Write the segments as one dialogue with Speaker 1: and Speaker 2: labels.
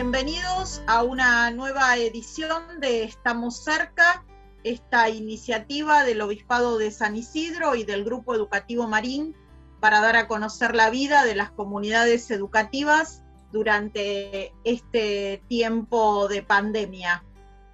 Speaker 1: Bienvenidos a una nueva edición de Estamos cerca, esta iniciativa del Obispado de San Isidro y del Grupo Educativo Marín para dar a conocer la vida de las comunidades educativas durante este tiempo de pandemia.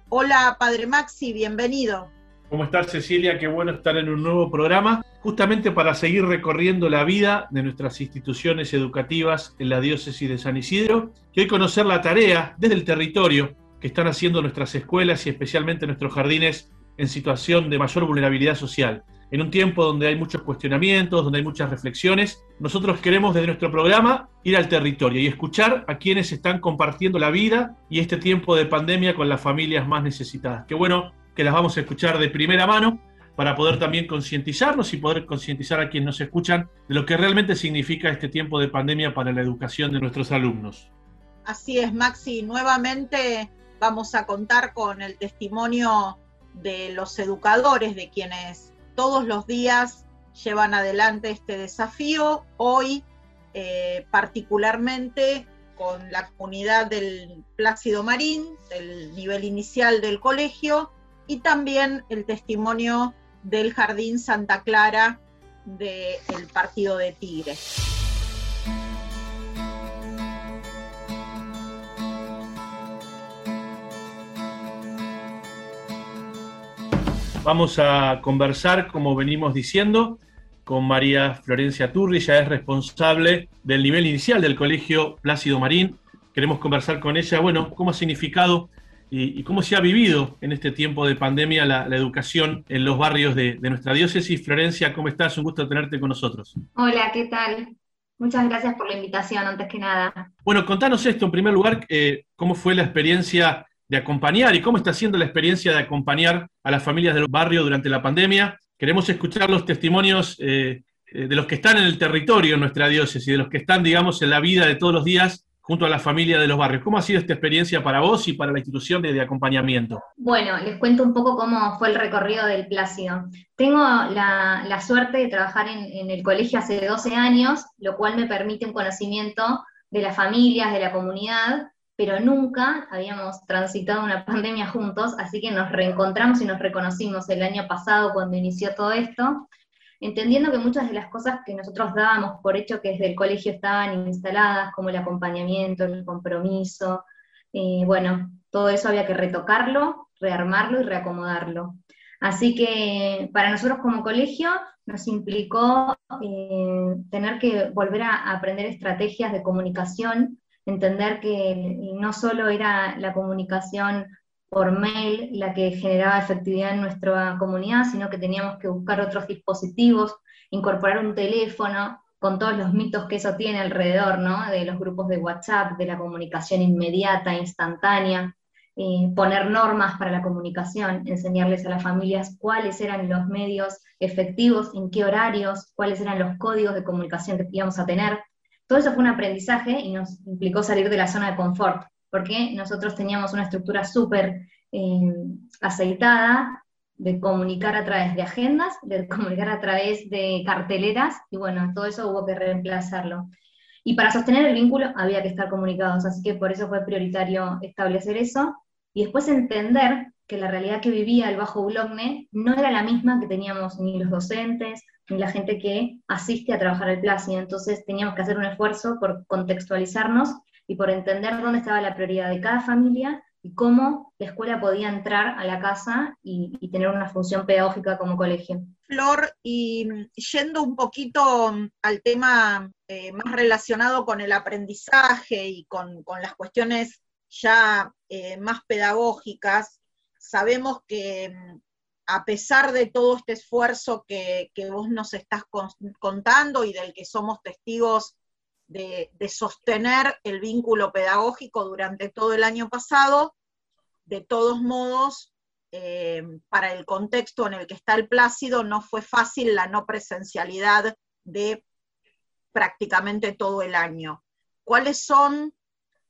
Speaker 1: Hola, Padre Maxi, bienvenido.
Speaker 2: ¿Cómo estás, Cecilia? Qué bueno estar en un nuevo programa, justamente para seguir recorriendo la vida de nuestras instituciones educativas en la diócesis de San Isidro, y conocer la tarea desde el territorio que están haciendo nuestras escuelas y especialmente nuestros jardines en situación de mayor vulnerabilidad social. En un tiempo donde hay muchos cuestionamientos, donde hay muchas reflexiones, nosotros queremos desde nuestro programa ir al territorio y escuchar a quienes están compartiendo la vida y este tiempo de pandemia con las familias más necesitadas. Qué bueno que las vamos a escuchar de primera mano para poder también concientizarnos y poder concientizar a quienes nos escuchan de lo que realmente significa este tiempo de pandemia para la educación de nuestros alumnos.
Speaker 1: Así es, Maxi. Nuevamente vamos a contar con el testimonio de los educadores, de quienes todos los días llevan adelante este desafío. Hoy, eh, particularmente con la comunidad del Plácido Marín, del nivel inicial del colegio, y también el testimonio del Jardín Santa Clara del partido de Tigre.
Speaker 2: Vamos a conversar, como venimos diciendo, con María Florencia Turri, ya es responsable del nivel inicial del Colegio Plácido Marín. Queremos conversar con ella, bueno, cómo ha significado y, cómo se ha vivido en este tiempo de pandemia la, educación en los barrios de, nuestra diócesis. Florencia, ¿cómo estás? Un gusto tenerte con nosotros.
Speaker 3: Hola, ¿qué tal? Muchas gracias por la invitación, antes que nada.
Speaker 2: Bueno, contanos esto, en primer lugar, eh, ¿cómo fue la experiencia de acompañar y cómo está siendo la experiencia de acompañar a las familias del barrio durante la pandemia? Queremos escuchar los testimonios eh, eh, de los que están en el territorio en nuestra diócesis, de los que están, digamos, en la vida de todos los días junto a la familia de los barrios. ¿Cómo ha sido esta experiencia para vos y para la institución de, acompañamiento?
Speaker 3: Bueno, les cuento un poco cómo fue el recorrido del Plácido. Tengo la, suerte de trabajar en, el colegio hace 12 años, lo cual me permite un conocimiento de las familias, de la comunidad, pero nunca habíamos transitado una pandemia juntos, así que nos reencontramos y nos reconocimos el año pasado cuando inició todo esto entendiendo que muchas de las cosas que nosotros dábamos por hecho que desde el colegio estaban instaladas, como el acompañamiento, el compromiso, eh, bueno, todo eso había que retocarlo, rearmarlo y reacomodarlo. Así que para nosotros como colegio nos implicó eh, tener que volver a aprender estrategias de comunicación, entender que no solo era la comunicación por mail la que generaba efectividad en nuestra comunidad, sino que teníamos que buscar otros dispositivos, incorporar un teléfono con todos los mitos que eso tiene alrededor, ¿no? De los grupos de WhatsApp, de la comunicación inmediata, instantánea, eh, poner normas para la comunicación, enseñarles a las familias cuáles eran los medios efectivos, en qué horarios, cuáles eran los códigos de comunicación que íbamos a tener. Todo eso fue un aprendizaje y nos implicó salir de la zona de confort porque nosotros teníamos una estructura súper eh, aceitada de comunicar a través de agendas, de comunicar a través de carteleras, y bueno, todo eso hubo que reemplazarlo. Y para sostener el vínculo había que estar comunicados, así que por eso fue prioritario establecer eso, y después entender que la realidad que vivía el Bajo Boulogne no era la misma que teníamos ni los docentes, ni la gente que asiste a trabajar al PLASI, entonces teníamos que hacer un esfuerzo por contextualizarnos y por entender dónde estaba la prioridad de cada familia y cómo la escuela podía entrar a la casa y, tener una función pedagógica como colegio.
Speaker 1: Flor, y yendo un poquito al tema eh, más relacionado con el aprendizaje y con, las cuestiones ya eh, más pedagógicas, sabemos que mm, a pesar de todo este esfuerzo que, que vos nos estás contando y del que somos testigos de, sostener el vínculo pedagógico durante todo el año pasado. De todos modos, eh, para el contexto en el que está el Plácido, no fue fácil la no presencialidad de prácticamente todo el año. ¿Cuáles son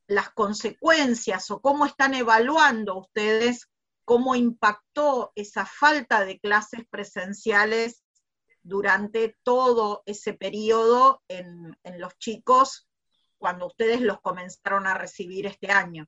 Speaker 1: las consecuencias o cómo están evaluando ustedes cómo impactó esa falta de clases presenciales durante todo ese periodo en, los chicos cuando ustedes los comenzaron a recibir este año.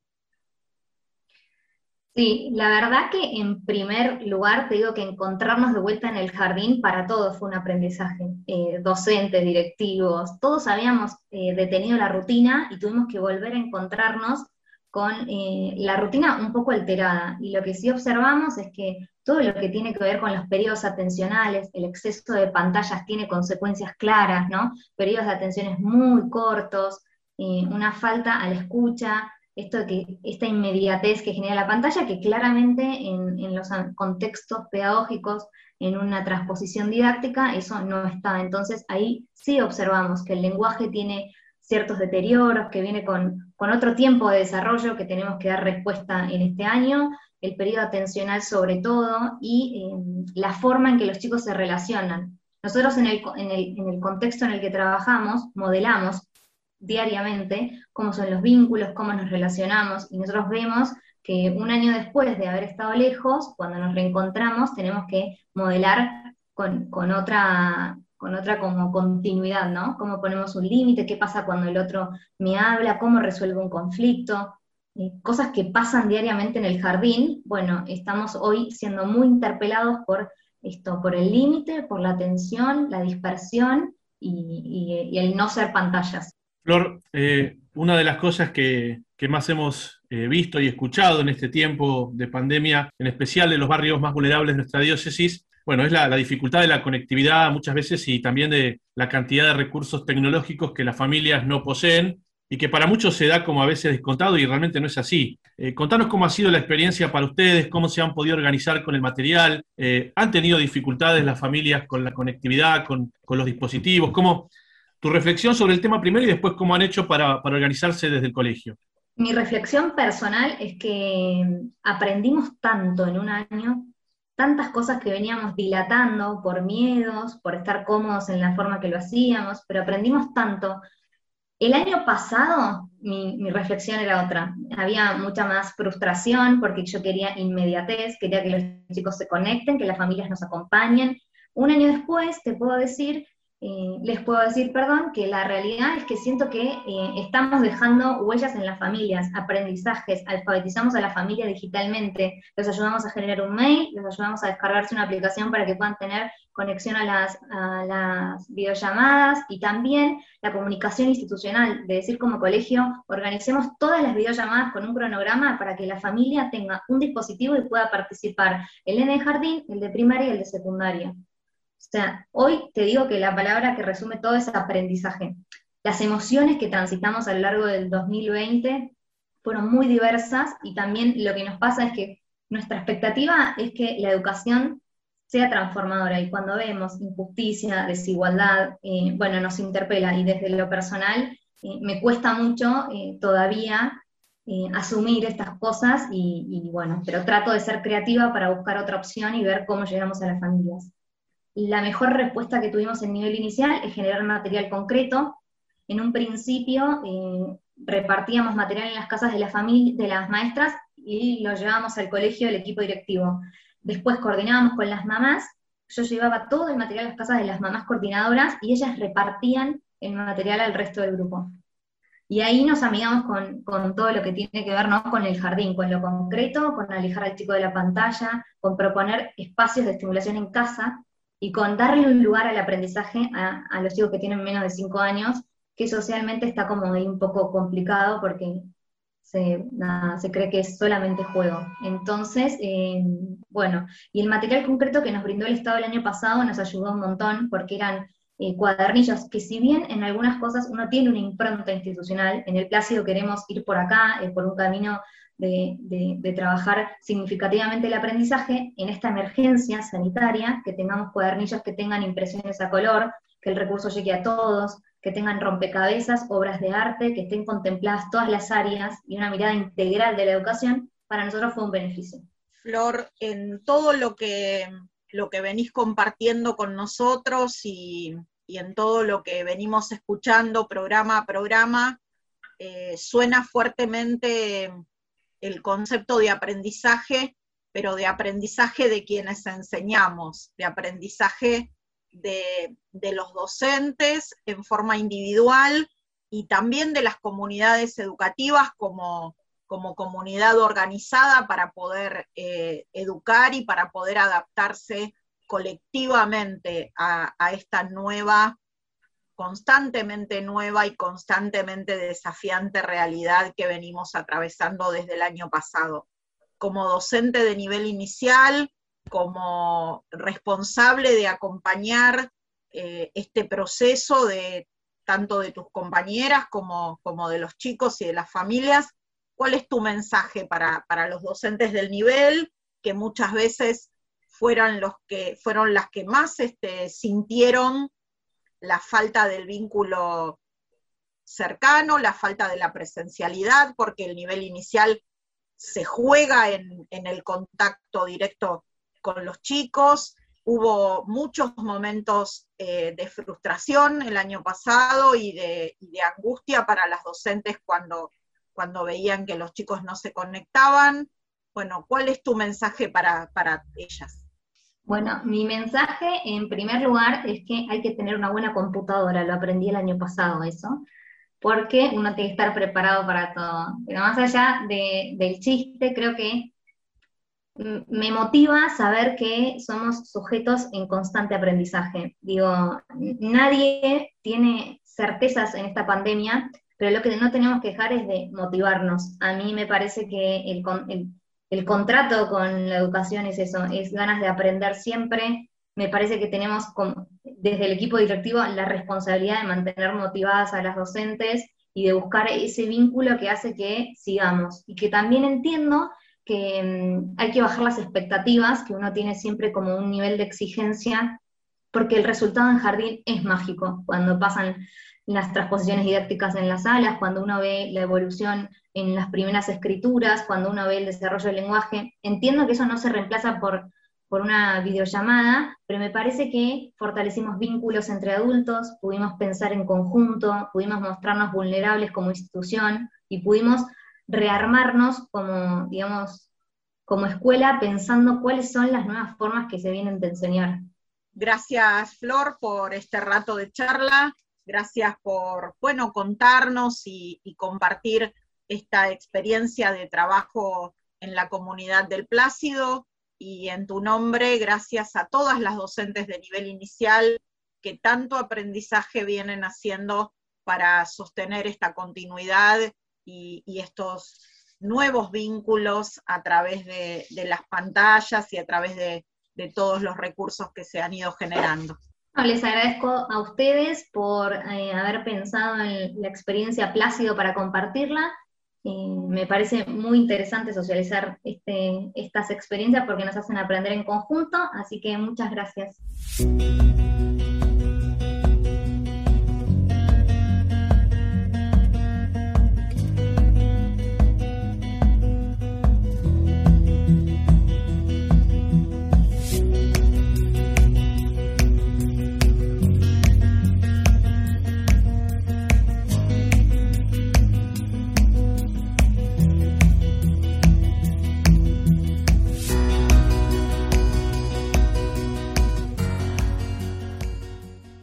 Speaker 3: Sí, la verdad que en primer lugar te digo que encontrarnos de vuelta en el jardín para todos fue un aprendizaje. Eh, docentes, directivos, todos habíamos eh, detenido la rutina y tuvimos que volver a encontrarnos con eh, la rutina un poco alterada. Y lo que sí observamos es que todo lo que tiene que ver con los periodos atencionales, el exceso de pantallas tiene consecuencias claras, ¿no? Periodos de atenciones muy cortos, una falta a la escucha, esto que, esta inmediatez que genera la pantalla, que claramente en, los contextos pedagógicos, en una transposición didáctica, eso no está. Entonces ahí sí observamos que el lenguaje tiene ciertos deterioros, que viene con, otro tiempo de desarrollo que tenemos que dar respuesta en este año, el periodo atencional sobre todo, y em, la forma en que los chicos se relacionan. Nosotros en el, en el contexto en el que trabajamos, modelamos diariamente cómo son los vínculos, cómo nos relacionamos, y nosotros vemos que un año después de haber estado lejos, cuando nos reencontramos, tenemos que modelar con, otra con otra como continuidad, ¿no? Cómo ponemos un límite, qué pasa cuando el otro me habla, cómo resuelve un conflicto, eh, cosas que pasan diariamente en el jardín. Bueno, estamos hoy siendo muy interpelados por esto, por el límite, por la tensión, la dispersión y el no ser pantallas.
Speaker 2: Flor, eh, una de las cosas que, más hemos eh, visto y escuchado en este tiempo de pandemia, en especial de los barrios más vulnerables de nuestra diócesis, bueno, es la, dificultad de la conectividad muchas veces y también de la cantidad de recursos tecnológicos que las familias no poseen y que para muchos se da como a veces descontado y realmente no es así. Eh, contanos cómo ha sido la experiencia para ustedes, cómo se han podido organizar con el material, han tenido dificultades las familias con la conectividad, con, con los dispositivos, cómo, tu reflexión sobre el tema primero y después cómo han hecho para, organizarse desde el colegio.
Speaker 3: Mi reflexión personal es que aprendimos tanto en un año, tantas cosas que veníamos dilatando por miedos, por estar cómodos en la forma que lo hacíamos, pero aprendimos tanto. El año pasado mi, reflexión era otra. Había mucha más frustración porque yo quería inmediatez, quería que los chicos se conecten, que las familias nos acompañen. Un año después te puedo decir eh, les puedo decir, perdón, que la realidad es que siento que eh, estamos dejando huellas en las familias, aprendizajes, alfabetizamos a la familia digitalmente, los ayudamos a generar un mail, los ayudamos a descargarse una aplicación para que puedan tener conexión a las, videollamadas y también la comunicación institucional, de decir como colegio, organicemos todas las videollamadas con un cronograma para que la familia tenga un dispositivo y pueda participar, el N de jardín, el de primaria y el de secundaria. O sea, hoy te digo que la palabra que resume todo es aprendizaje. Las emociones que transitamos a lo largo del 2020 fueron muy diversas y también lo que nos pasa es que nuestra expectativa es que la educación sea transformadora y cuando vemos injusticia, desigualdad, eh, bueno, nos interpela y desde lo personal eh, me cuesta mucho eh, todavía asumir estas cosas y, y, bueno, pero trato de ser creativa para buscar otra opción y ver cómo llegamos a las familias la mejor respuesta que tuvimos en nivel inicial es generar material concreto. En un principio eh, repartíamos material en las casas de, la de las maestras y lo llevábamos al colegio del equipo directivo. Después coordinábamos con las mamás, yo llevaba todo el material a las casas de las mamás coordinadoras y ellas repartían el material al resto del grupo. Y ahí nos amigamos con, con, todo lo que tiene que ver ¿no? con el jardín, con lo concreto, con alejar al chico de la pantalla, con proponer espacios de estimulación en casa, y con darle un lugar al aprendizaje a, los chicos que tienen menos de 5 años, que socialmente está como ahí un poco complicado porque se, cree que es solamente juego. Entonces, eh, bueno, y el material concreto que nos brindó el Estado el año pasado nos ayudó un montón porque eran eh, cuadernillos que si bien en algunas cosas uno tiene una impronta institucional, en el Plácido queremos ir por acá, eh, por un camino de, trabajar significativamente el aprendizaje en esta emergencia sanitaria, que tengamos cuadernillos que tengan impresiones a color, que el recurso llegue a todos, que tengan rompecabezas, obras de arte, que estén contempladas todas las áreas y una mirada integral de la educación, para nosotros fue un beneficio.
Speaker 1: Flor, en todo lo que, lo que venís compartiendo con nosotros y, en todo lo que venimos escuchando programa a programa, eh, suena fuertemente el concepto de aprendizaje, pero de aprendizaje de quienes enseñamos, de aprendizaje de, los docentes en forma individual, y también de las comunidades educativas como, como comunidad organizada para poder eh, educar y para poder adaptarse colectivamente a, a, esta nueva, constantemente nueva y constantemente desafiante realidad que venimos atravesando desde el año pasado. Como docente de nivel inicial, como responsable de acompañar eh, este proceso de tanto de tus compañeras como, como, de los chicos y de las familias, ¿cuál es tu mensaje para, para los docentes del nivel que muchas veces fueron, los que, fueron las que más este, sintieron la falta del vínculo cercano, la falta de la presencialidad, porque el nivel inicial se juega en, el contacto directo con los chicos. Hubo muchos momentos eh, de frustración el año pasado y de, y de, angustia para las docentes cuando, cuando veían que los chicos no se conectaban. Bueno, ¿cuál es tu mensaje para, para ellas?
Speaker 3: Bueno, mi mensaje en primer lugar es que hay que tener una buena computadora, lo aprendí el año pasado eso, porque uno tiene que estar preparado para todo. Pero más allá de, del chiste, creo que me motiva saber que somos sujetos en constante aprendizaje. Digo, nadie tiene certezas en esta pandemia, pero lo que no tenemos que dejar es de motivarnos. A mí me parece que el, el, el contrato con la educación es eso, es ganas de aprender siempre. Me parece que tenemos desde el equipo directivo la responsabilidad de mantener motivadas a las docentes y de buscar ese vínculo que hace que sigamos. Y que también entiendo que mm, hay que bajar las expectativas, que uno tiene siempre como un nivel de exigencia, porque el resultado en jardín es mágico, cuando pasan las transposiciones didácticas en las salas, cuando uno ve la evolución en las primeras escrituras, cuando uno ve el desarrollo del lenguaje. Entiendo que eso no se reemplaza por, por una videollamada, pero me parece que fortalecimos vínculos entre adultos, pudimos pensar en conjunto, pudimos mostrarnos vulnerables como institución y pudimos rearmarnos como, digamos, como escuela pensando cuáles son las nuevas formas que se vienen de enseñar.
Speaker 1: Gracias, Flor, por este rato de charla. Gracias por, bueno, contarnos y, y compartir esta experiencia de trabajo en la comunidad del Plácido. Y en tu nombre, gracias a todas las docentes de nivel inicial que tanto aprendizaje vienen haciendo para sostener esta continuidad y, estos nuevos vínculos a través de, las pantallas y a través de, todos los recursos que se han ido generando.
Speaker 3: Les agradezco a ustedes por eh, haber pensado en la experiencia Plácido para compartirla. me parece muy interesante socializar este, estas experiencias porque nos hacen aprender en conjunto, así que muchas gracias.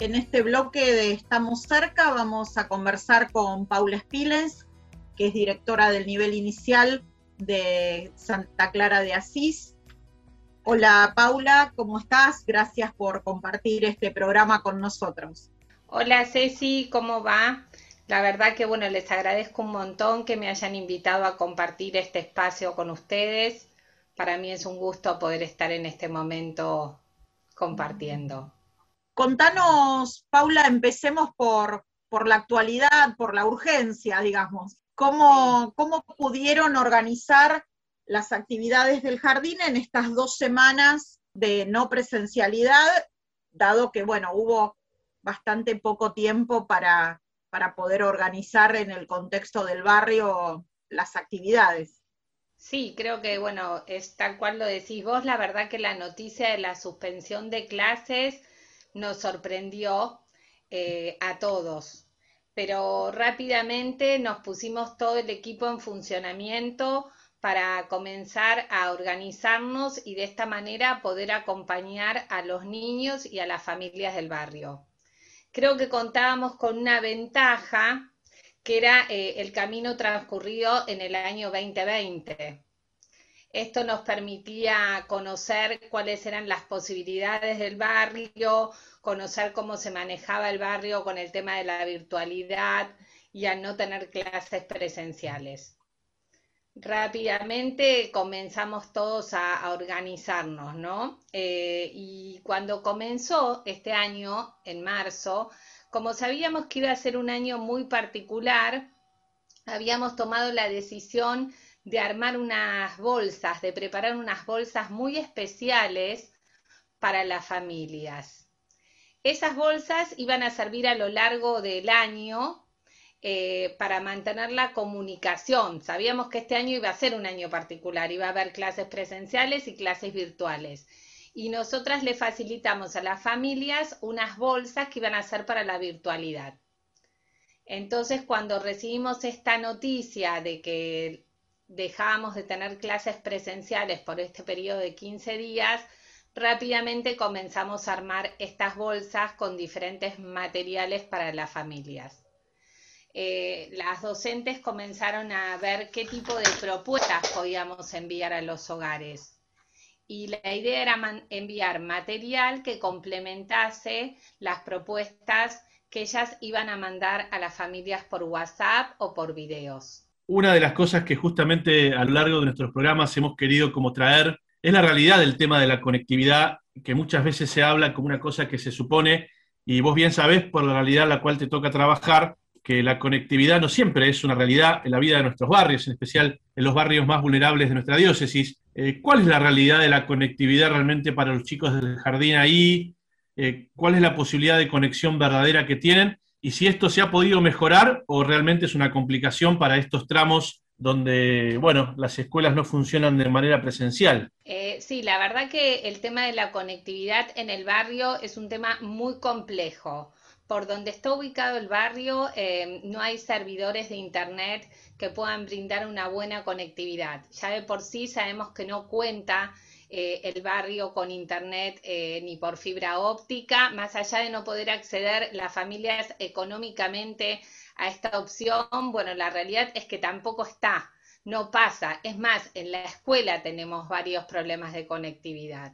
Speaker 1: En este bloque de Estamos cerca vamos a conversar con Paula Espiles, que es directora del nivel inicial de Santa Clara de Asís. Hola Paula, ¿cómo estás? Gracias por compartir este programa con nosotros.
Speaker 4: Hola Ceci, ¿cómo va? La verdad que bueno, les agradezco un montón que me hayan invitado a compartir este espacio con ustedes. Para mí es un gusto poder estar en este momento compartiendo.
Speaker 1: Contanos, Paula, empecemos por, por la actualidad, por la urgencia, digamos. ¿Cómo, ¿Cómo pudieron organizar las actividades del jardín en estas dos semanas de no presencialidad, dado que, bueno, hubo bastante poco tiempo para, para poder organizar en el contexto del barrio las actividades?
Speaker 4: Sí, creo que, bueno, es tal cual lo decís vos, la verdad que la noticia de la suspensión de clases nos sorprendió eh, a todos, pero rápidamente nos pusimos todo el equipo en funcionamiento para comenzar a organizarnos y de esta manera poder acompañar a los niños y a las familias del barrio. Creo que contábamos con una ventaja que era eh, el camino transcurrido en el año 2020. Esto nos permitía conocer cuáles eran las posibilidades del barrio, conocer cómo se manejaba el barrio con el tema de la virtualidad y al no tener clases presenciales. Rápidamente comenzamos todos a, organizarnos, ¿no? Eh, y cuando comenzó este año, en marzo, como sabíamos que iba a ser un año muy particular, habíamos tomado la decisión de armar unas bolsas, de preparar unas bolsas muy especiales para las familias. Esas bolsas iban a servir a lo largo del año eh, para mantener la comunicación. Sabíamos que este año iba a ser un año particular, iba a haber clases presenciales y clases virtuales. Y nosotras le facilitamos a las familias unas bolsas que iban a ser para la virtualidad. Entonces, cuando recibimos esta noticia de que dejábamos de tener clases presenciales por este periodo de 15 días, rápidamente comenzamos a armar estas bolsas con diferentes materiales para las familias. Eh, las docentes comenzaron a ver qué tipo de propuestas podíamos enviar a los hogares. Y la idea era enviar material que complementase las propuestas que ellas iban a mandar a las familias por WhatsApp o por videos.
Speaker 2: Una de las cosas que justamente a lo largo de nuestros programas hemos querido como traer es la realidad del tema de la conectividad, que muchas veces se habla como una cosa que se supone, y vos bien sabés por la realidad a la cual te toca trabajar, que la conectividad no siempre es una realidad en la vida de nuestros barrios, en especial en los barrios más vulnerables de nuestra diócesis. Eh, ¿Cuál es la realidad de la conectividad realmente para los chicos del jardín ahí? Eh, ¿Cuál es la posibilidad de conexión verdadera que tienen? Y si esto se ha podido mejorar o realmente es una complicación para estos tramos donde, bueno, las escuelas no funcionan de manera presencial.
Speaker 4: Eh, sí, la verdad que el tema de la conectividad en el barrio es un tema muy complejo por donde está ubicado el barrio eh, no hay servidores de Internet que puedan brindar una buena conectividad. Ya de por sí sabemos que no cuenta eh, el barrio con Internet eh, ni por fibra óptica, más allá de no poder acceder las familias económicamente a esta opción, bueno, la realidad es que tampoco está, no pasa. Es más, en la escuela tenemos varios problemas de conectividad.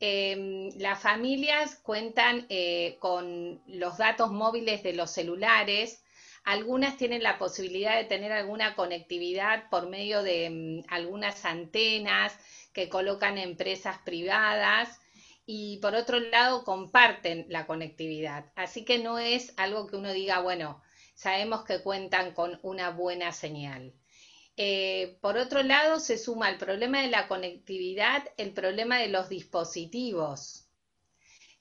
Speaker 4: Em, las familias cuentan eh, con los datos móviles de los celulares. Algunas tienen la posibilidad de tener alguna conectividad por medio de em, algunas antenas que colocan empresas privadas y por otro lado comparten la conectividad. Así que no es algo que uno diga, bueno, sabemos que cuentan con una buena señal. Eh, por otro lado, se suma al problema de la conectividad el problema de los dispositivos.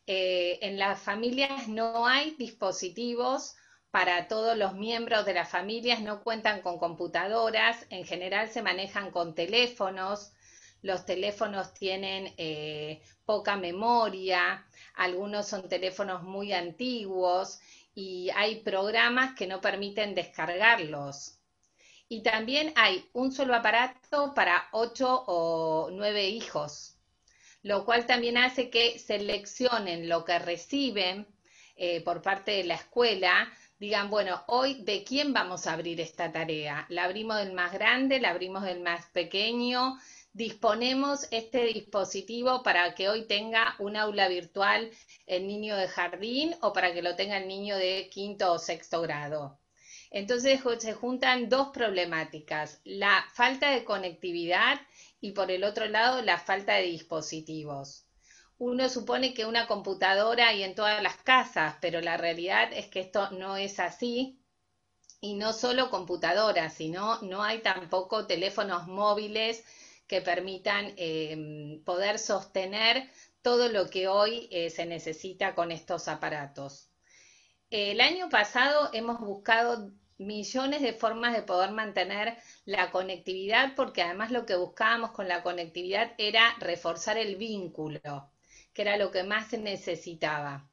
Speaker 4: Eh, en las familias no hay dispositivos para todos los miembros de las familias, no cuentan con computadoras, en general se manejan con teléfonos, los teléfonos tienen eh, poca memoria, algunos son teléfonos muy antiguos y hay programas que no permiten descargarlos. Y también hay un solo aparato para ocho o nueve hijos, lo cual también hace que seleccionen lo que reciben eh, por parte de la escuela, digan, bueno, hoy de quién vamos a abrir esta tarea. La abrimos del más grande, la abrimos del más pequeño, disponemos este dispositivo para que hoy tenga un aula virtual el niño de jardín o para que lo tenga el niño de quinto o sexto grado. Entonces se juntan dos problemáticas, la falta de conectividad y por el otro lado la falta de dispositivos. Uno supone que una computadora hay en todas las casas, pero la realidad es que esto no es así. Y no solo computadoras, sino no hay tampoco teléfonos móviles que permitan eh, poder sostener todo lo que hoy eh, se necesita con estos aparatos. El año pasado hemos buscado millones de formas de poder mantener la conectividad, porque además lo que buscábamos con la conectividad era reforzar el vínculo, que era lo que más se necesitaba.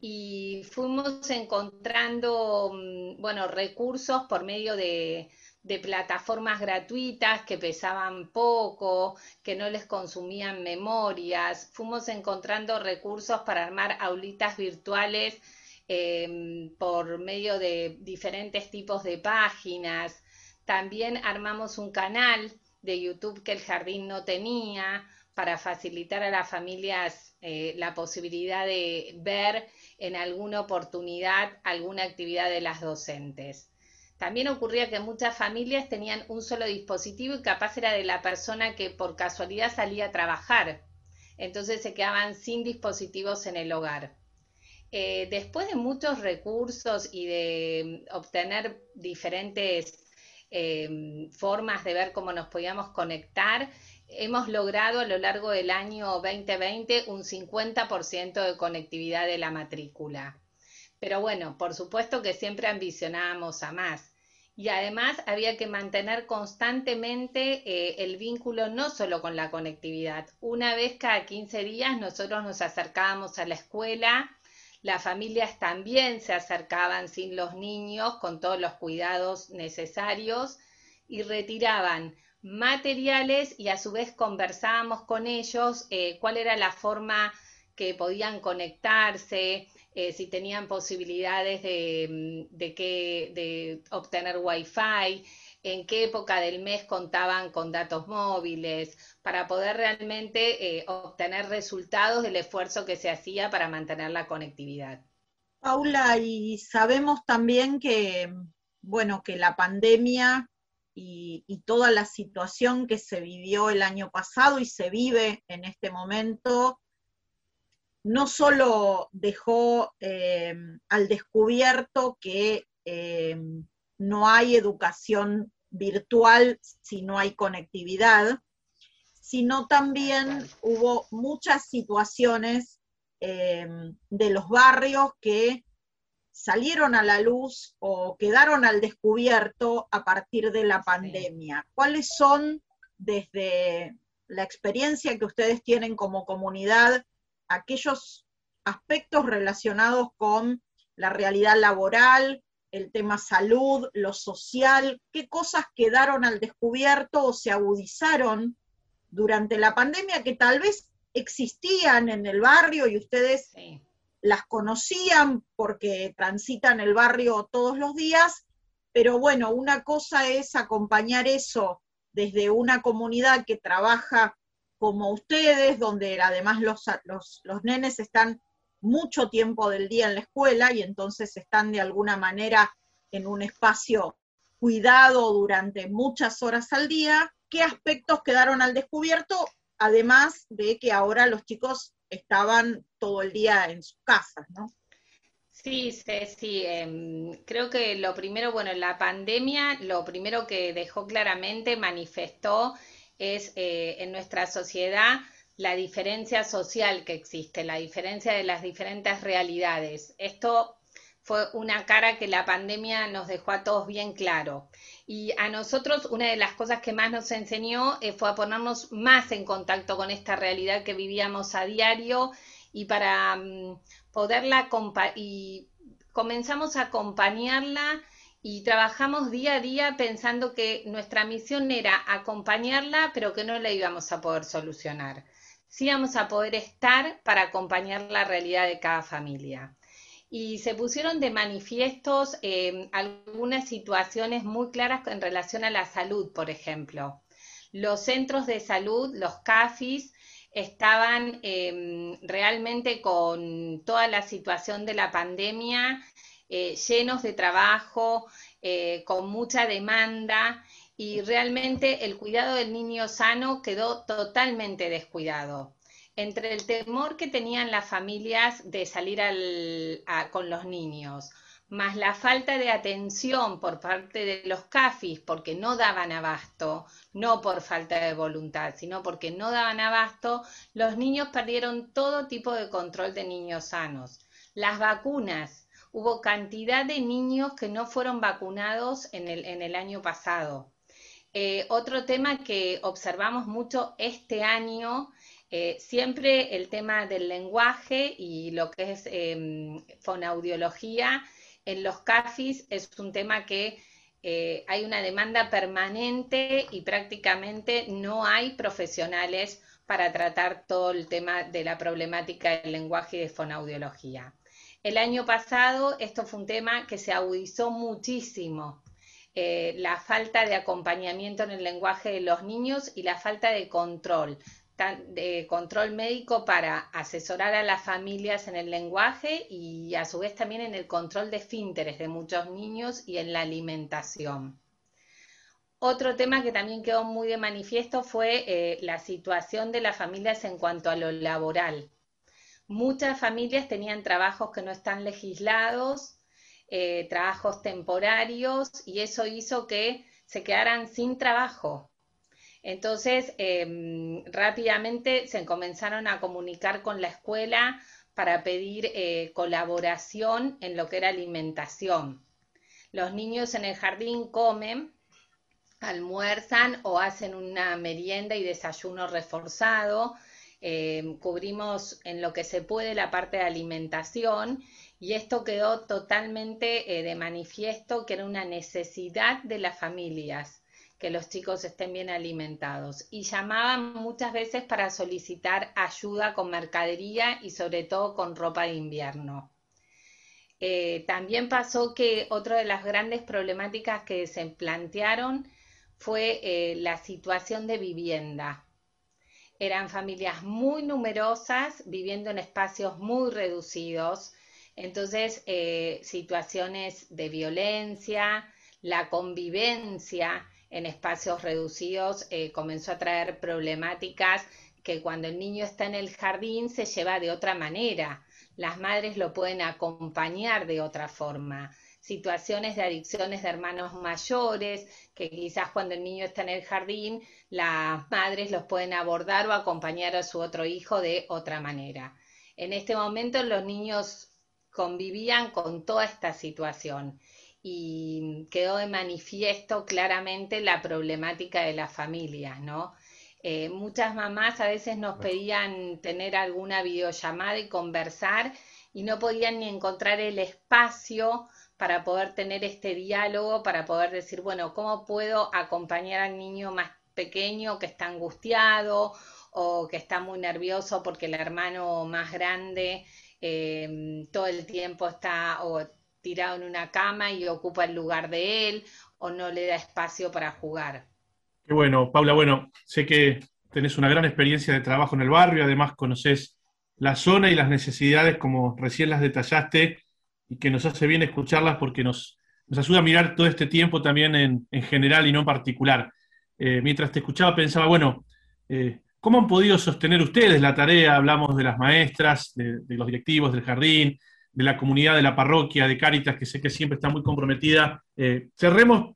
Speaker 4: Y fuimos encontrando, mm, bueno, recursos por medio de, de plataformas gratuitas que pesaban poco, que no les consumían memorias. Fuimos encontrando recursos para armar aulitas virtuales em, por medio de diferentes tipos de páginas. También armamos un canal de YouTube que el jardín no tenía para facilitar a las familias eh, la posibilidad de ver en alguna oportunidad alguna actividad de las docentes. También ocurría que muchas familias tenían un solo dispositivo y capaz era de la persona que por casualidad salía a trabajar. Entonces se quedaban sin dispositivos en el hogar. Eh, después de muchos recursos y de mm, obtener diferentes em, formas de ver cómo nos podíamos conectar, hemos logrado a lo largo del año 2020 un 50% de conectividad de la matrícula. Pero bueno, por supuesto que siempre ambicionábamos a más. Y además había que mantener constantemente eh, el vínculo no solo con la conectividad. Una vez cada 15 días nosotros nos acercábamos a la escuela, las familias también se acercaban sin los niños con todos los cuidados necesarios y retiraban materiales y a su vez conversábamos con ellos eh, cuál era la forma que podían conectarse, eh, si tenían posibilidades de, mm, que, de obtener wifi, en qué época del mes contaban con datos móviles, para poder realmente eh, obtener resultados del esfuerzo que se hacía para mantener la conectividad.
Speaker 1: Paula, y sabemos también que, bueno, que la pandemia y, toda la situación que se vivió el año pasado y se vive en este momento no solo dejó eh, al descubierto que eh, no hay educación virtual si no hay conectividad, sino también hubo muchas situaciones eh, de los barrios que salieron a la luz o quedaron al descubierto a partir de la pandemia. ¿Cuáles son, desde la experiencia que ustedes tienen como comunidad, aquellos aspectos relacionados con la realidad laboral, el tema salud, lo social, qué cosas quedaron al descubierto o se agudizaron durante la pandemia que tal vez existían en el barrio y ustedes las conocían porque transitan el barrio todos los días, pero bueno, una cosa es acompañar eso desde una comunidad que trabaja como ustedes, donde además los, los, nenes están mucho tiempo del día en la escuela y entonces están de alguna manera en un espacio cuidado durante muchas horas al día, qué aspectos quedaron al descubierto, además de que ahora los chicos estaban todo el día en sus casas, ¿no?
Speaker 4: Sí, sí, sí. Em, creo que lo primero, bueno, la pandemia, lo primero que dejó claramente, manifestó es eh, en nuestra sociedad la diferencia social que existe, la diferencia de las diferentes realidades. Esto fue una cara que la pandemia nos dejó a todos bien claro. Y a nosotros una de las cosas que más nos enseñó eh, fue a ponernos más en contacto con esta realidad que vivíamos a diario y para mm, poderla y comenzamos a acompañarla y trabajamos día a día pensando que nuestra misión era acompañarla, pero que no la íbamos a poder solucionar. Sí íbamos a poder estar para acompañar la realidad de cada familia. Y se pusieron de manifiestos eh, algunas situaciones muy claras en relación a la salud, por ejemplo. Los centros de salud, los CAFIS, estaban eh, realmente con toda la situación de la pandemia eh, llenos de trabajo, eh, con mucha demanda y realmente el cuidado del niño sano quedó totalmente descuidado. Entre el temor que tenían las familias de salir con los niños, más la falta de atención por parte de los CAFIS porque no daban abasto, no por falta de voluntad, sino porque no daban abasto, los niños perdieron todo tipo de control de niños sanos. Las vacunas, hubo cantidad de niños que no fueron vacunados en el, año pasado. Eh, otro tema que observamos mucho este año, eh, siempre el tema del lenguaje y lo que es eh, fonaudiología en los CAFIS es un tema que hay una demanda permanente y prácticamente no hay profesionales para tratar todo el tema de la problemática del lenguaje y de fonaudiología. El año pasado esto fue un tema que se agudizó muchísimo. Eh, la falta de acompañamiento en el lenguaje de los niños y la falta de control, de control médico para asesorar a las familias en el lenguaje y a su vez también en el control de esfínteres de muchos niños y en la alimentación. Otro tema que también quedó muy de manifiesto fue eh, la situación de las familias en cuanto a lo laboral. Muchas familias tenían trabajos que no están legislados, eh, trabajos temporarios, y eso hizo que se quedaran sin trabajo. Entonces, em, rápidamente se comenzaron a comunicar con la escuela para pedir eh, colaboración en lo que era alimentación. Los niños en el jardín comen, almuerzan o hacen una merienda y desayuno reforzado eh, cubrimos en lo que se puede la parte de alimentación y esto quedó totalmente eh, de manifiesto que era una necesidad de las familias que los chicos estén bien alimentados y llamaban muchas veces para solicitar ayuda con mercadería y sobre todo con ropa de invierno. Eh, también pasó que otra de las grandes problemáticas que se plantearon fue la situación de vivienda eran familias muy numerosas, viviendo en espacios muy reducidos, entonces eh, situaciones de violencia, la convivencia en espacios reducidos eh, comenzó a traer problemáticas que cuando el niño está en el jardín se lleva de otra manera. Las madres lo pueden acompañar de otra forma situaciones de adicciones de hermanos mayores, que quizás cuando el niño está en el jardín, las madres los pueden abordar o acompañar a su otro hijo de otra manera. En este momento los niños convivían con toda esta situación y quedó de manifiesto claramente la problemática de las familias, ¿no? Eh, muchas mamás a veces nos pedían tener alguna videollamada y conversar y no podían ni encontrar el espacio para poder tener este diálogo, para poder decir, bueno, ¿cómo puedo acompañar al niño más pequeño que está angustiado o que está muy nervioso porque el hermano más grande em, todo el tiempo está o tirado en una cama y ocupa el lugar de él o no le da espacio para jugar?
Speaker 2: Qué bueno, Paula, bueno, sé que tenés una gran experiencia de trabajo en el barrio, además conoces la zona y las necesidades como recién las detallaste y que nos hace bien escucharlas porque nos, ayuda a mirar todo este tiempo también en, general y no en particular. Eh, mientras te escuchaba pensaba, bueno, eh, ¿cómo han podido sostener ustedes la tarea? Hablamos de las maestras, de, los directivos del jardín, de la comunidad de la parroquia, de Cáritas, que sé que siempre está muy comprometida. Eh, cerremos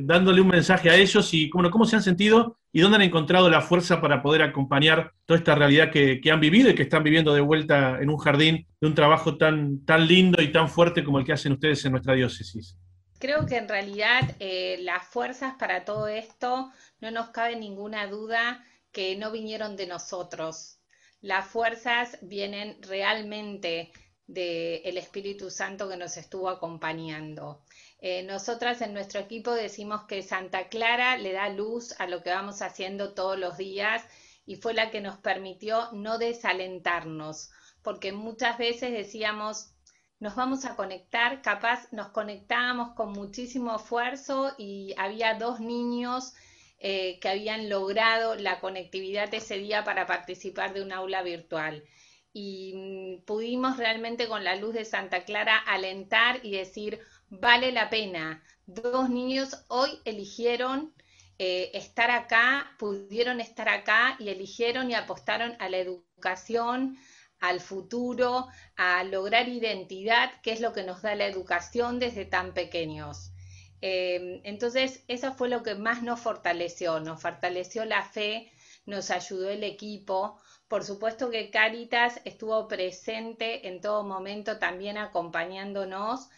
Speaker 2: dándole un mensaje a ellos y cómo, se han sentido y dónde han encontrado la fuerza para poder acompañar toda esta realidad que, han vivido y que están viviendo de vuelta en un jardín de un trabajo tan, tan lindo y tan fuerte como el que hacen ustedes en nuestra diócesis.
Speaker 4: Creo que en realidad eh, las fuerzas para todo esto no nos cabe ninguna duda que no vinieron de nosotros. Las fuerzas vienen realmente del Espíritu Santo que nos estuvo acompañando. Eh, nosotras en nuestro equipo decimos que Santa Clara le da luz a lo que vamos haciendo todos los días y fue la que nos permitió no desalentarnos, porque muchas veces decíamos, nos vamos a conectar, capaz nos conectábamos con muchísimo esfuerzo y había dos niños eh, que habían logrado la conectividad ese día para participar de un aula virtual. Y mm, pudimos realmente con la luz de Santa Clara alentar y decir, vale la pena. Dos niños hoy eligieron eh, estar acá, pudieron estar acá y eligieron y apostaron a la educación, al futuro, a lograr identidad, que es lo que nos da la educación desde tan pequeños. Eh, entonces, eso fue lo que más nos fortaleció, nos fortaleció la fe, nos ayudó el equipo. Por supuesto que Caritas estuvo presente en todo momento también acompañándonos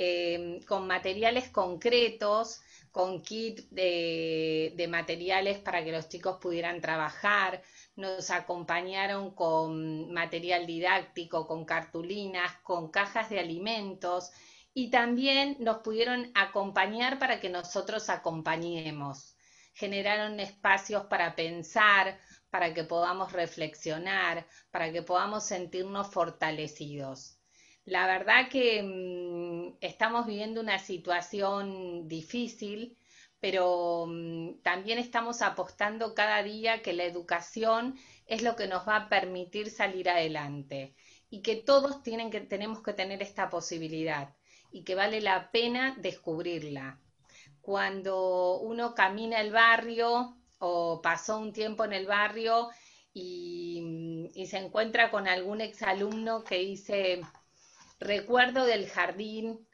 Speaker 4: Em, con materiales concretos, con kit de, materiales para que los chicos pudieran trabajar, nos acompañaron con material didáctico, con cartulinas, con cajas de alimentos y también nos pudieron acompañar para que nosotros acompañemos. Generaron espacios para pensar, para que podamos reflexionar, para que podamos sentirnos fortalecidos. La verdad que mm, estamos viviendo una situación difícil, pero mm, también estamos apostando cada día que la educación es lo que nos va a permitir salir adelante y que todos tienen que, tenemos que tener esta posibilidad y que vale la pena descubrirla. Cuando uno camina el barrio o pasó un tiempo en el barrio y, se encuentra con algún exalumno que dice, Recuerdo del jardín,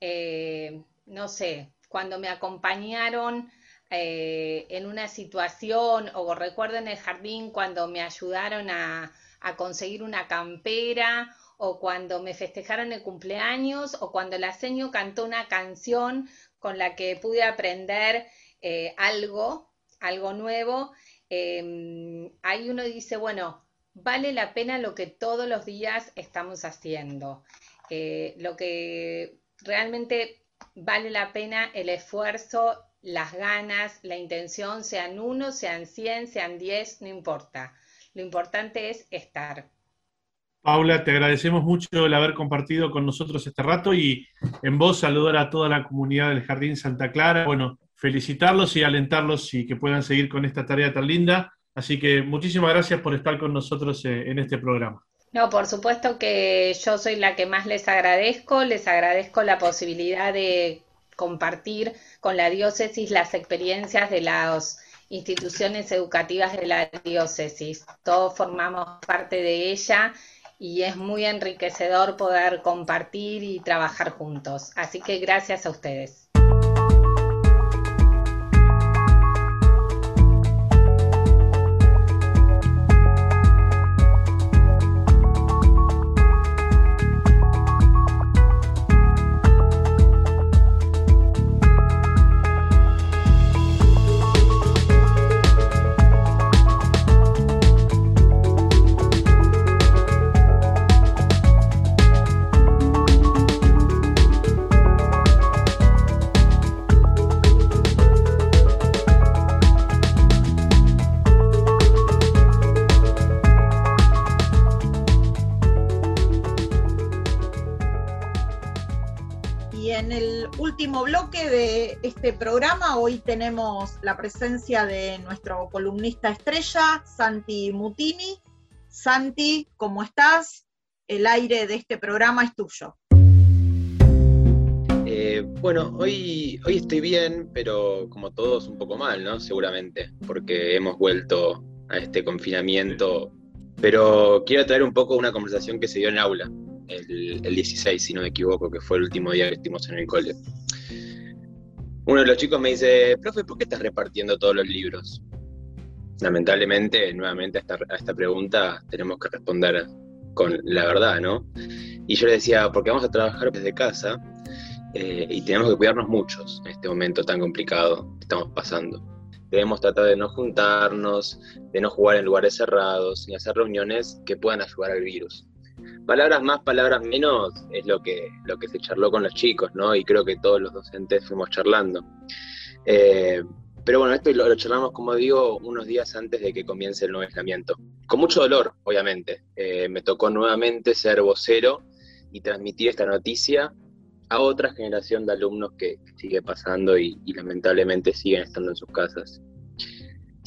Speaker 4: eh, no sé, cuando me acompañaron eh, en una situación, o recuerdo en el jardín cuando me ayudaron a, conseguir una campera, o cuando me festejaron el cumpleaños, o cuando la seño cantó una canción con la que pude aprender eh, algo, algo nuevo. Em, ahí uno dice, bueno, vale la pena lo que todos los días estamos haciendo. Eh, lo que realmente vale la pena el esfuerzo, las ganas, la intención, sean uno, sean cien, sean diez, no importa. Lo importante es estar.
Speaker 2: Paula, te agradecemos mucho el haber compartido con nosotros este rato y en voz saludar a toda la comunidad del Jardín Santa Clara. Bueno, felicitarlos y alentarlos y que puedan seguir con esta tarea tan linda. Así que muchísimas gracias por estar con nosotros eh, en este programa.
Speaker 4: No, por supuesto que yo soy la que más les agradezco, les agradezco la posibilidad de compartir con la diócesis las experiencias de las instituciones educativas de la diócesis. Todos formamos parte de ella y es muy enriquecedor poder compartir y trabajar juntos. Así que gracias a ustedes.
Speaker 1: Este programa. Hoy tenemos la presencia de nuestro columnista estrella, Santi Mutini. Santi, ¿cómo estás? El aire de este programa es tuyo.
Speaker 5: Eh, bueno, hoy, hoy estoy bien, pero como todos un poco mal, ¿no? Seguramente, porque hemos vuelto a este confinamiento. Pero quiero traer un poco una conversación que se dio en el aula, el, el 16, si no me equivoco, que fue el último día que estuvimos en el cole uno de los chicos me dice, profe, ¿por qué estás repartiendo todos los libros? Lamentablemente, nuevamente a esta, a esta pregunta tenemos que responder con la verdad, ¿no? Y yo le decía, porque vamos a trabajar desde casa eh, y tenemos que cuidarnos muchos en este momento tan complicado que estamos pasando. Debemos tratar de no juntarnos, de no jugar en lugares cerrados, ni hacer reuniones que puedan ayudar al virus palabras más, palabras menos, es lo que, lo que se charló con los chicos, ¿no? Y creo que todos los docentes fuimos charlando. Eh, pero bueno, esto lo, charlamos, como digo, unos días antes de que comience el nuevo aislamiento. Con mucho dolor, obviamente. Eh, me tocó nuevamente ser vocero y transmitir esta noticia a otra generación de alumnos que sigue pasando y lamentablemente siguen estando en sus casas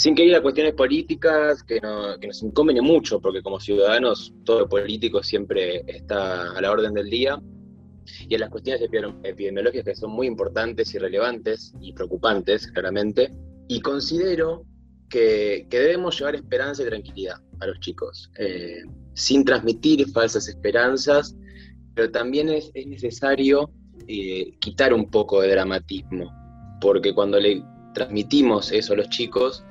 Speaker 5: sin que haya cuestiones políticas que, nos incomben mucho, porque como ciudadanos todo político siempre está a la orden del día, y en las cuestiones epidemiológicas que son muy importantes y relevantes y preocupantes, claramente, y considero que, debemos llevar esperanza y tranquilidad a los chicos, eh, sin transmitir falsas esperanzas, pero también es, necesario eh, quitar un poco de dramatismo, porque cuando le transmitimos eso a los chicos,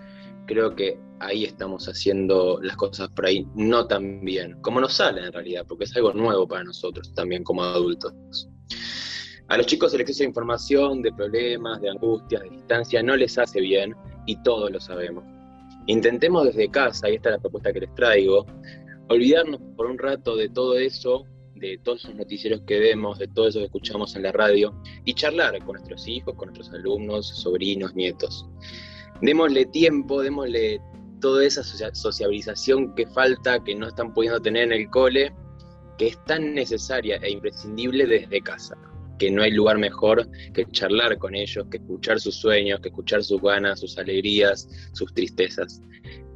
Speaker 5: creo que ahí estamos haciendo las cosas por ahí no tan bien, como nos sale en realidad, porque es algo nuevo para nosotros también como adultos. A los chicos el exceso de información, de problemas, de angustias, de distancia, no les hace bien y todos lo sabemos. Intentemos desde casa, y esta es la propuesta que les traigo, olvidarnos por un rato de todo eso, de todos esos noticieros que vemos, de todo eso que escuchamos en la radio, y charlar con nuestros hijos, con nuestros alumnos, sobrinos, nietos démosle tiempo, démosle toda esa sociabilización que falta, que no están pudiendo tener en el cole, que es tan necesaria e imprescindible desde casa, que no hay lugar mejor que charlar con ellos, que escuchar sus sueños, que escuchar sus ganas, sus alegrías, sus tristezas.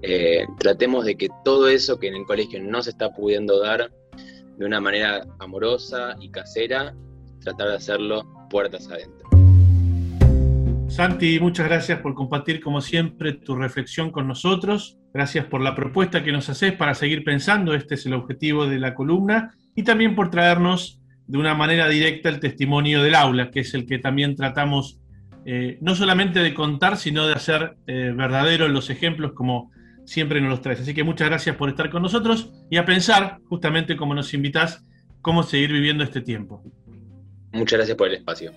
Speaker 5: Eh, tratemos de que todo eso que en el colegio no se está pudiendo dar de una manera amorosa y casera, tratar de hacerlo puertas adentro.
Speaker 2: Santi, muchas gracias por compartir como siempre tu reflexión con nosotros. Gracias por la propuesta que nos haces para seguir pensando, este es el objetivo de la columna, y también por traernos de una manera directa el testimonio del aula, que es el que también tratamos eh, no solamente de contar, sino de hacer eh, verdaderos los ejemplos como siempre nos los traes. Así que muchas gracias por estar con nosotros y a pensar, justamente como nos invitas, cómo seguir viviendo este tiempo.
Speaker 5: Muchas gracias por el espacio.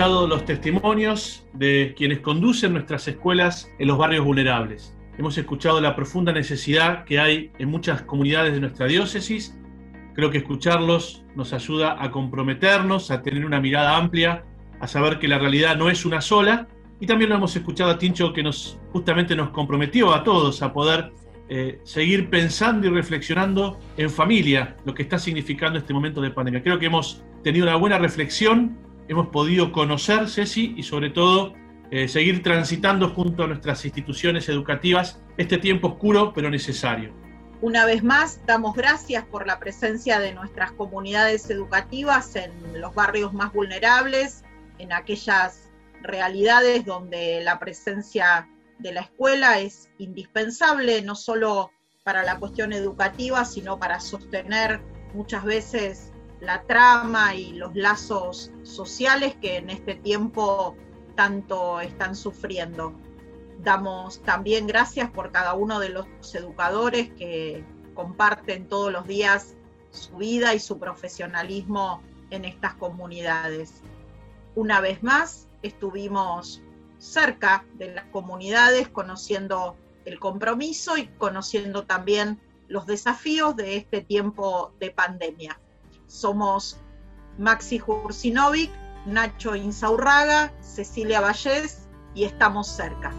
Speaker 2: Escuchado los testimonios de quienes conducen nuestras escuelas en los barrios vulnerables. Hemos escuchado la profunda necesidad que hay en muchas comunidades de nuestra diócesis. Creo que escucharlos nos ayuda a comprometernos, a tener una mirada amplia, a saber que la realidad no es una sola. Y también lo hemos escuchado a Tincho que nos justamente nos comprometió a todos a poder eh, seguir pensando y reflexionando en familia lo que está significando este momento de pandemia. Creo que hemos tenido una buena reflexión hemos podido conocer, Ceci, y sobre todo eh, seguir transitando junto a nuestras instituciones educativas este tiempo oscuro pero necesario.
Speaker 1: Una vez más, damos gracias por la presencia de nuestras comunidades educativas en los barrios más vulnerables, en aquellas realidades donde la presencia de la escuela es indispensable, no solo para la cuestión educativa, sino para sostener muchas veces la trama y los lazos sociales que en este tiempo tanto están sufriendo. Damos también gracias por cada uno de los educadores que comparten todos los días su vida y su profesionalismo en estas comunidades. Una vez más, estuvimos cerca de las comunidades, conociendo el compromiso y conociendo también los desafíos de este tiempo de pandemia. Somos Maxi Jursinovic, Nacho Insaurraga, Cecilia Vallés y estamos cerca.